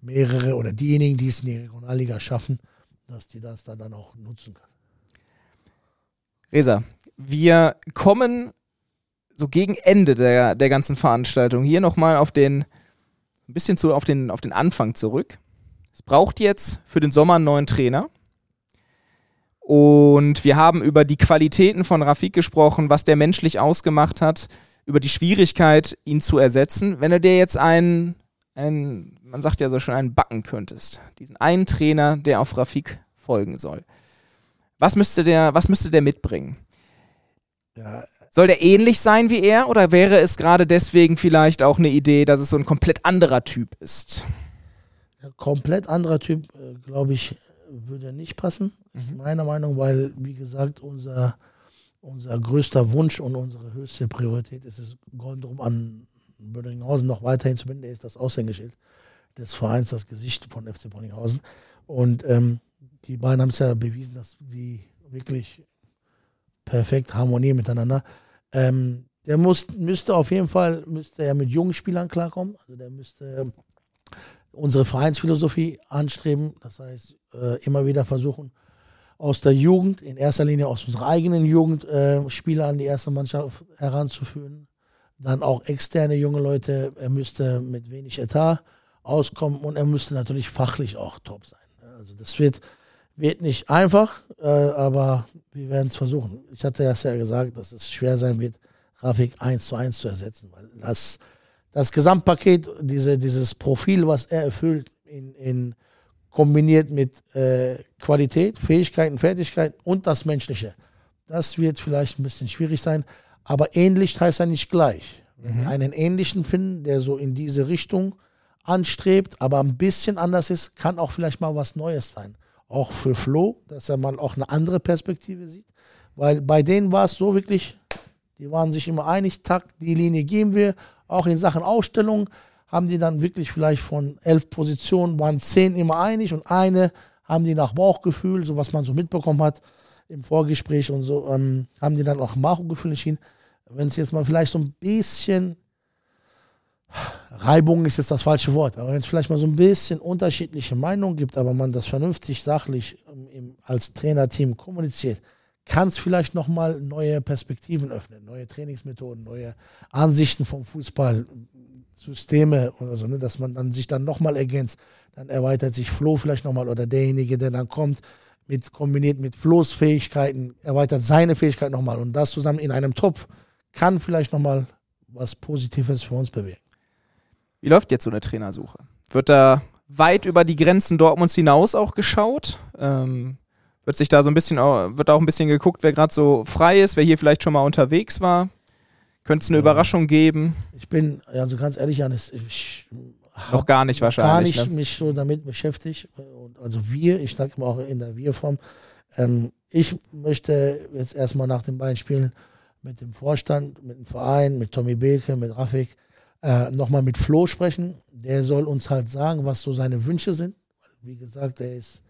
mehrere oder diejenigen, die es in die Regionalliga schaffen, dass die das dann, dann auch nutzen können. Resa, wir kommen so gegen Ende der, der ganzen Veranstaltung hier nochmal auf den, ein bisschen zu, auf, den, auf den Anfang zurück. Es braucht jetzt für den Sommer einen neuen Trainer. Und wir haben über die Qualitäten von Rafik gesprochen, was der menschlich ausgemacht hat über die Schwierigkeit, ihn zu ersetzen. Wenn du dir jetzt einen, einen, man sagt ja so schon, einen backen könntest, diesen einen Trainer, der auf Rafik folgen soll, was müsste der, was müsste der mitbringen? Ja, Soll der ähnlich sein wie er oder wäre es gerade deswegen vielleicht auch eine Idee, dass es so ein komplett anderer Typ ist? Ja, komplett anderer Typ, äh, glaube ich, würde nicht passen, ist mhm. meiner Meinung, weil, wie gesagt, unser, unser größter Wunsch und unsere höchste Priorität ist es, Gondrum an Bödinghausen noch weiterhin zu binden. Er ist das Aushängeschild des Vereins, das Gesicht von FC Bödinghausen. Und ähm, die beiden haben es ja bewiesen, dass die wirklich perfekt harmonieren miteinander. Ähm, der muss, müsste auf jeden Fall müsste er mit jungen Spielern klarkommen. Also der müsste unsere Vereinsphilosophie anstreben. Das heißt, äh, immer wieder versuchen, aus der Jugend, in erster Linie aus unserer eigenen Jugend, äh, Spieler an die erste Mannschaft heranzuführen. Dann auch externe junge Leute. Er müsste mit wenig Etat auskommen und er müsste natürlich fachlich auch top sein. Also das wird, wird nicht einfach, äh, aber wir werden es versuchen. Ich hatte ja gesagt, dass es schwer sein wird, Rafik eins zu eins zu ersetzen, weil das, das Gesamtpaket, diese, dieses Profil, was er erfüllt, in, in kombiniert mit äh, Qualität, Fähigkeiten, Fertigkeiten und das Menschliche, das wird vielleicht ein bisschen schwierig sein, aber ähnlich heißt ja nicht gleich. Wenn mhm. wir einen ähnlichen finden, der so in diese Richtung anstrebt, aber ein bisschen anders ist, kann auch vielleicht mal was Neues sein auch für Flo, dass er mal auch eine andere Perspektive sieht. Weil bei denen war es so wirklich, die waren sich immer einig, Takt, die Linie geben wir. Auch in Sachen Ausstellung haben die dann wirklich vielleicht von elf Positionen, waren zehn immer einig und eine haben die nach Bauchgefühl, so was man so mitbekommen hat im Vorgespräch und so, ähm, haben die dann auch Bauchgefühl entschieden. Wenn es jetzt mal vielleicht so ein bisschen Reibung ist jetzt das falsche Wort, aber wenn es vielleicht mal so ein bisschen unterschiedliche Meinungen gibt, aber man das vernünftig, sachlich im, als Trainerteam kommuniziert, kann es vielleicht nochmal neue Perspektiven öffnen, neue Trainingsmethoden, neue Ansichten vom Fußball, Systeme oder so, ne, dass man dann sich dann nochmal ergänzt. Dann erweitert sich Flo vielleicht nochmal oder derjenige, der dann kommt, mit, kombiniert mit Flo's Fähigkeiten, erweitert seine Fähigkeiten nochmal und das zusammen in einem Topf kann vielleicht nochmal was Positives für uns bewegen. Wie läuft jetzt so eine Trainersuche? Wird da weit über die Grenzen Dortmunds hinaus auch geschaut? Ähm, wird sich da so ein bisschen, wird auch ein bisschen geguckt, wer gerade so frei ist, wer hier vielleicht schon mal unterwegs war? Könnte es eine ja. Überraschung geben? Ich bin, also ganz ehrlich, Janis, ich noch gar nicht wahrscheinlich. Gar nicht ne? mich so damit beschäftigt. Also wir, ich sage immer auch in der Wir-Form. Ähm, ich möchte jetzt erstmal nach den beiden Spielen mit dem Vorstand, mit dem Verein, mit Tommy Beke, mit Rafik äh, nochmal mit Flo sprechen. Der soll uns halt sagen, was so seine Wünsche sind. Wie gesagt, er ist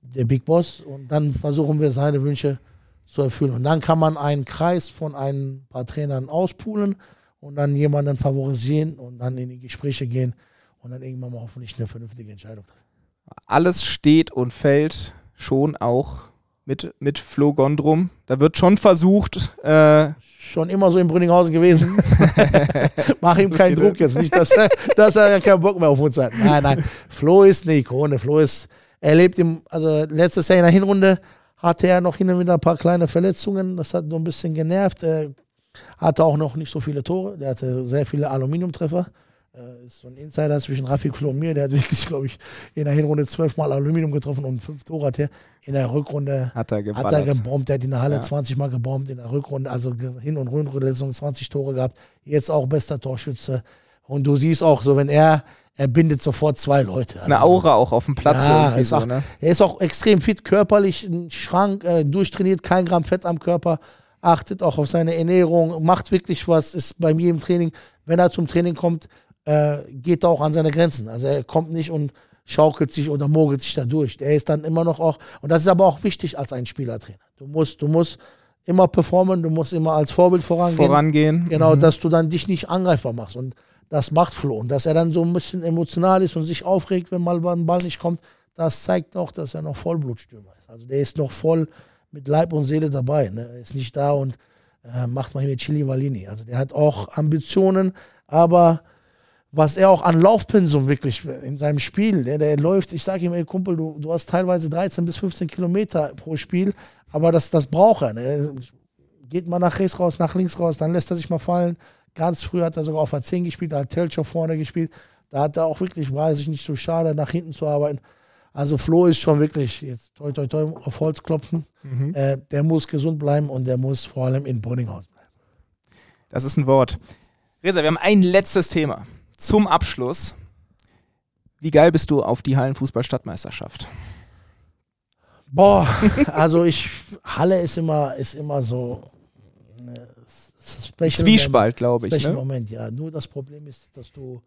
der Big Boss und dann versuchen wir seine Wünsche zu erfüllen. Und dann kann man einen Kreis von ein paar Trainern auspulen und dann jemanden favorisieren und dann in die Gespräche gehen und dann irgendwann mal hoffentlich eine vernünftige Entscheidung treffen. Alles steht und fällt schon auch mit, mit Flo Gondrum. Da wird schon versucht. Äh schon immer so in Brünninghausen gewesen. Mach ihm keinen Druck jetzt. Nicht, dass er, dass er keinen Bock mehr auf uns hat. Nein, nein. Flo ist eine Ikone. Flo ist, er lebt im, also letztes Jahr in der Hinrunde hatte er noch hin und wieder ein paar kleine Verletzungen. Das hat so ein bisschen genervt. Er hatte auch noch nicht so viele Tore. Der hatte sehr viele Aluminiumtreffer. Äh, ist so ein Insider zwischen Rafik Flo und mir. Der hat wirklich, glaube ich, in der Hinrunde zwölfmal Aluminium getroffen und fünf Tore hat er. In der Rückrunde hat er, hat er gebombt. Der hat in der Halle ja. 20 Mal gebombt. In der Rückrunde, also Hin- und Rückrunde 20 Tore gehabt. Jetzt auch bester Torschütze. Und du siehst auch so, wenn er, er bindet sofort zwei Leute. Ist eine also Aura auch auf dem Platz. Ja, ist auch, ne? Er ist auch extrem fit, körperlich, ein Schrank, äh, durchtrainiert, kein Gramm Fett am Körper achtet auch auf seine Ernährung, macht wirklich was, ist bei mir im Training, wenn er zum Training kommt, äh, geht auch an seine Grenzen. Also er kommt nicht und schaukelt sich oder mogelt sich da durch. Der ist dann immer noch auch, und das ist aber auch wichtig als ein Spielertrainer. Du musst, du musst immer performen, du musst immer als Vorbild vorangehen. Vorangehen. Genau, mhm. dass du dann dich nicht angreifbar machst. Und das macht Flo. Und dass er dann so ein bisschen emotional ist und sich aufregt, wenn mal ein Ball nicht kommt, das zeigt auch, dass er noch Vollblutstürmer ist. Also der ist noch voll mit Leib und Seele dabei. Ne? Er ist nicht da und äh, macht mal hier mit Chili Valini. Also der hat auch Ambitionen, aber was er auch an Laufpensum wirklich in seinem Spiel, der, der läuft, ich sage ihm, ey Kumpel, du, du hast teilweise 13 bis 15 Kilometer pro Spiel, aber das, das braucht er. Ne? Geht mal nach rechts raus, nach links raus, dann lässt er sich mal fallen. Ganz früh hat er sogar auf der 10 gespielt, da hat Telchow vorne gespielt. Da hat er auch wirklich, war es sich nicht so schade, nach hinten zu arbeiten. Also Flo ist schon wirklich, jetzt toi toi toi auf Holz klopfen, mhm. äh, der muss gesund bleiben und der muss vor allem in Brunninghausen bleiben. Das ist ein Wort. Resa, wir haben ein letztes Thema. Zum Abschluss. Wie geil bist du auf die Hallenfußball-Stadtmeisterschaft? Boah, also ich, Halle ist immer, ist immer so. Ne, Zwiespalt, glaube ich. Ne? Moment, ja. Nur das Problem ist, dass du,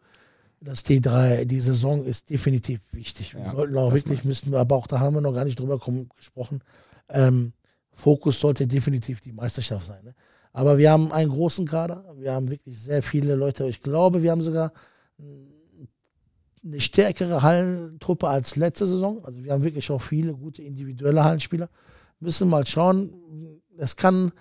dass die drei, die Saison ist definitiv wichtig. Wir ja, sollten auch wirklich, müssten wir, aber auch da haben wir noch gar nicht drüber gesprochen. Ähm, Fokus sollte definitiv die Meisterschaft sein. Ne? Aber wir haben einen großen Kader, wir haben wirklich sehr viele Leute. Ich glaube, wir haben sogar eine stärkere Hallentruppe als letzte Saison. Also wir haben wirklich auch viele gute individuelle Hallenspieler. Müssen mal schauen. Es kann,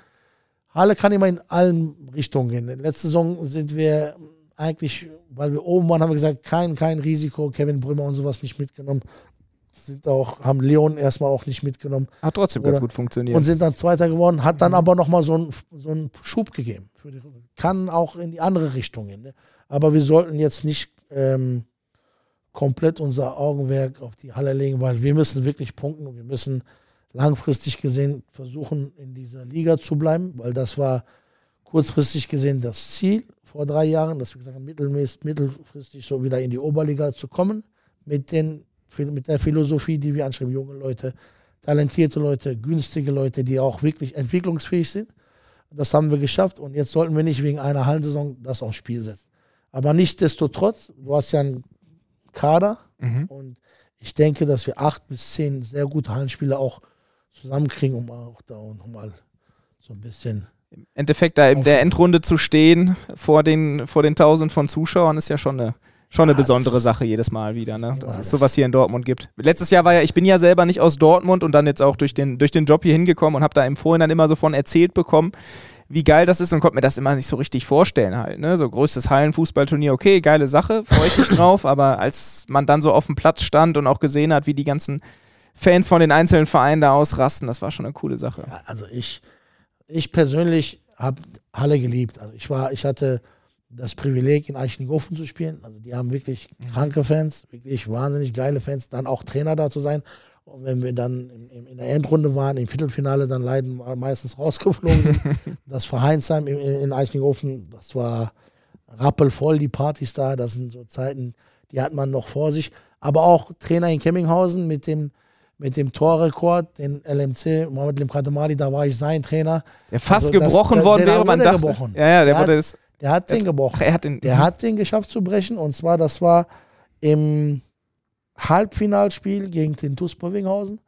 Halle kann immer in allen Richtungen gehen. Letzte Saison sind wir eigentlich, weil wir oben waren, haben wir gesagt, kein, kein Risiko, Kevin Brümmer und sowas nicht mitgenommen. Sind auch, haben Leon erstmal auch nicht mitgenommen. Hat trotzdem Oder, ganz gut funktioniert. Und sind dann Zweiter geworden, hat dann mhm. aber nochmal so einen so einen Schub gegeben. Kann auch in die andere Richtung gehen. Ne? Aber wir sollten jetzt nicht ähm, komplett unser Augenwerk auf die Halle legen, weil wir müssen wirklich punkten und wir müssen langfristig gesehen versuchen, in dieser Liga zu bleiben, weil das war kurzfristig gesehen das Ziel vor drei Jahren, dass wir gesagt haben, mittelfristig so wieder in die Oberliga zu kommen, mit, den, mit der Philosophie, die wir anschreiben, junge Leute, talentierte Leute, günstige Leute, die auch wirklich entwicklungsfähig sind. Das haben wir geschafft und jetzt sollten wir nicht wegen einer Hallensaison das aufs Spiel setzen. Aber nichtsdestotrotz, du hast ja einen Kader. Mhm. Und ich denke, dass wir acht bis zehn sehr gute Hallenspieler auch zusammenkriegen, um auch da mal so ein bisschen. Im Endeffekt da in der Endrunde zu stehen vor den, vor den Tausend von Zuschauern ist ja schon eine, schon eine ja, besondere ist, Sache jedes Mal wieder, ne? Dass es sowas hier in Dortmund gibt. Letztes Jahr war ja, ich bin ja selber nicht aus Dortmund und dann jetzt auch durch den, durch den Job hier hingekommen und habe da im Vorhinein immer so von erzählt bekommen, wie geil das ist und konnte mir das immer nicht so richtig vorstellen halt. Ne? So größtes Hallenfußballturnier, okay, geile Sache, freue ich mich drauf, aber als man dann so auf dem Platz stand und auch gesehen hat, wie die ganzen Fans von den einzelnen Vereinen da ausrasten, das war schon eine coole Sache. Ja, also ich, ich persönlich habe Halle geliebt. Also ich war, ich hatte das Privileg, in Eichenhofen zu spielen. Also die haben wirklich kranke Fans, wirklich wahnsinnig geile Fans, dann auch Trainer da zu sein. Und wenn wir dann in, der Endrunde waren, im Viertelfinale dann leiden meistens rausgeflogen sind. das Vereinsheim in, in Eichlinghofen, das war rappelvoll, die Partys da. Das sind so Zeiten, die hat man noch vor sich. Aber auch Trainer in Kemminghausen mit dem, mit dem Torrekord, den LMC, Mohamed Limkatamali, da war ich sein Trainer. Der fast also gebrochen das, worden wäre, man dachte. Gebrochen. Ja, ja, der, der, hat, der hat den gebrochen. Ach, er hat den, der hat den geschafft zu brechen. Und zwar, das war im Halbfinalspiel gegen den TuS Bövinghausen.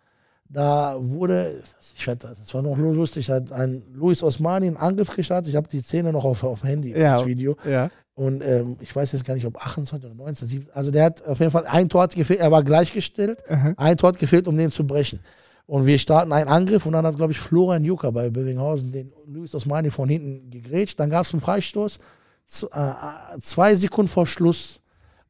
Da wurde, ich werde, das war noch lustig, hat ein Luis Osmani einen Angriff gestartet. Ich habe die Szene noch auf, auf Handy, ja, das Video. Ja. Und ähm, ich weiß jetzt gar nicht, ob 28 oder 19, 17. Also der hat auf jeden Fall ein Tor hat gefehlt, er war gleichgestellt. Mhm. Ein Tor hat gefehlt, um den zu brechen. Und wir starten einen Angriff und dann hat, glaube ich, Florian Jucker bei Bövinghausen den Luis Osmani von hinten gegrätscht. Dann gab es einen Freistoß. Äh, äh, zwei Sekunden vor Schluss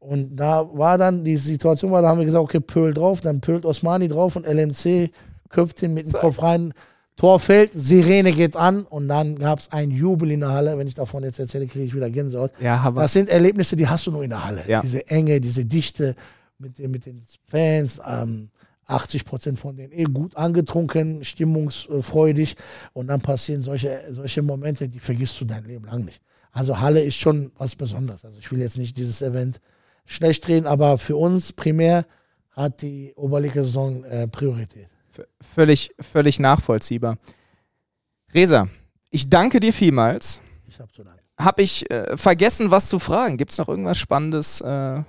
und da war dann die Situation, war, da haben wir gesagt, okay, Pöhl drauf, dann pölt Osmani drauf und LMC köpft ihn mit dem Kopf rein. Tor fällt, Sirene geht an und dann gab es ein Jubel in der Halle. Wenn ich davon jetzt erzähle, kriege ich wieder Gänsehaut. Ja, aber das sind Erlebnisse, die hast du nur in der Halle. Ja. Diese Enge, diese Dichte mit, den, mit den Fans. Ähm, 80 Prozent von denen eh gut angetrunken, stimmungsfreudig. Und dann passieren solche, solche Momente, die vergisst du dein Leben lang nicht. Also Halle ist schon was Besonderes. Also ich will jetzt nicht dieses Event schlecht reden, aber für uns primär hat die Oberliga-Saison äh, Priorität. V völlig, völlig nachvollziehbar. Resa, ich danke dir vielmals. Ich habe zu danken. Habe ich äh, vergessen, was zu fragen? Gibt es noch irgendwas Spannendes? Äh, Nein,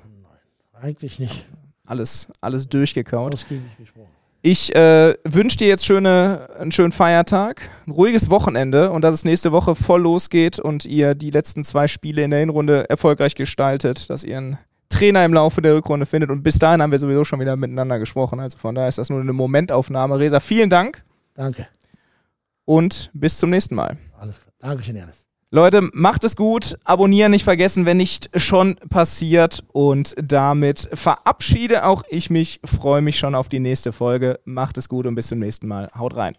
eigentlich nicht. Alles, alles durchgekaut. Ausgiebig gesprochen. Ich äh, wünsche dir jetzt schöne, einen schönen Feiertag, ein ruhiges Wochenende und dass es nächste Woche voll losgeht und ihr die letzten zwei Spiele in der Hinrunde erfolgreich gestaltet, dass ihr einen Trainer im Laufe der Rückrunde findet. Und bis dahin haben wir sowieso schon wieder miteinander gesprochen. Also von daher ist das nur eine Momentaufnahme. Resa, vielen Dank. Danke. Und bis zum nächsten Mal. Alles klar. Dankeschön, Janis. Leute, macht es gut. Abonnieren nicht vergessen, wenn nicht schon passiert. Und damit verabschiede auch ich mich. Freue mich schon auf die nächste Folge. Macht es gut und bis zum nächsten Mal. Haut rein.